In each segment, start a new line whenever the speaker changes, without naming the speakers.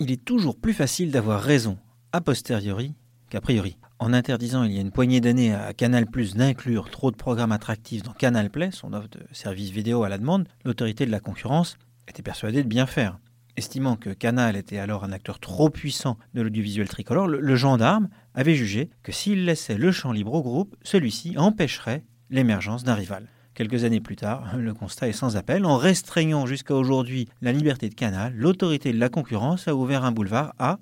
Il est toujours plus facile d'avoir raison a posteriori qu'a priori. En interdisant il y a une poignée d'années à Canal Plus d'inclure trop de programmes attractifs dans Canal Play, son offre de services vidéo à la demande, l'autorité de la concurrence était persuadée de bien faire. Estimant que Canal était alors un acteur trop puissant de l'audiovisuel tricolore, le, le gendarme avait jugé que s'il laissait le champ libre au groupe, celui-ci empêcherait l'émergence d'un rival. Quelques années plus tard, le constat est sans appel. En restreignant jusqu'à aujourd'hui la liberté de Canal, l'autorité de la concurrence a ouvert un boulevard à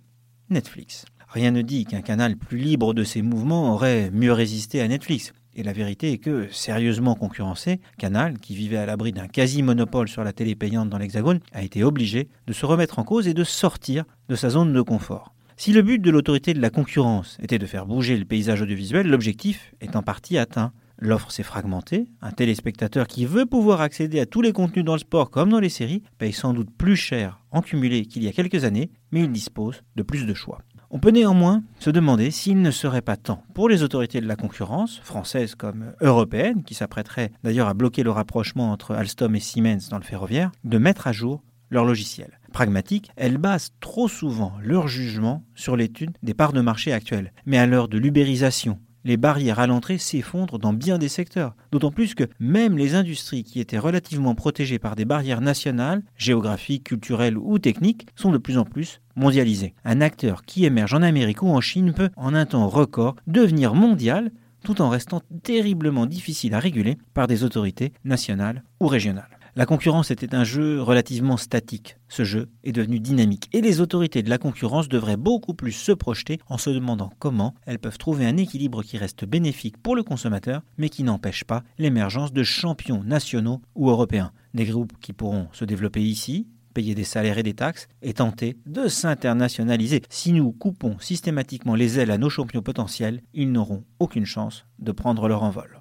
Netflix. Rien ne dit qu'un canal plus libre de ses mouvements aurait mieux résisté à Netflix. Et la vérité est que, sérieusement concurrencé, Canal, qui vivait à l'abri d'un quasi-monopole sur la télé payante dans l'Hexagone, a été obligé de se remettre en cause et de sortir de sa zone de confort. Si le but de l'autorité de la concurrence était de faire bouger le paysage audiovisuel, l'objectif est en partie atteint. L'offre s'est fragmentée. Un téléspectateur qui veut pouvoir accéder à tous les contenus dans le sport comme dans les séries paye sans doute plus cher en cumulé qu'il y a quelques années, mais il dispose de plus de choix. On peut néanmoins se demander s'il ne serait pas temps pour les autorités de la concurrence, françaises comme européennes, qui s'apprêteraient d'ailleurs à bloquer le rapprochement entre Alstom et Siemens dans le ferroviaire, de mettre à jour leur logiciel. Pragmatique, elles basent trop souvent leur jugement sur l'étude des parts de marché actuelles. Mais à l'heure de l'ubérisation, les barrières à l'entrée s'effondrent dans bien des secteurs. D'autant plus que même les industries qui étaient relativement protégées par des barrières nationales, géographiques, culturelles ou techniques, sont de plus en plus mondialisées. Un acteur qui émerge en Amérique ou en Chine peut, en un temps record, devenir mondial tout en restant terriblement difficile à réguler par des autorités nationales ou régionales. La concurrence était un jeu relativement statique. Ce jeu est devenu dynamique et les autorités de la concurrence devraient beaucoup plus se projeter en se demandant comment elles peuvent trouver un équilibre qui reste bénéfique pour le consommateur mais qui n'empêche pas l'émergence de champions nationaux ou européens. Des groupes qui pourront se développer ici, payer des salaires et des taxes et tenter de s'internationaliser. Si nous coupons systématiquement les ailes à nos champions potentiels, ils n'auront aucune chance de prendre leur envol.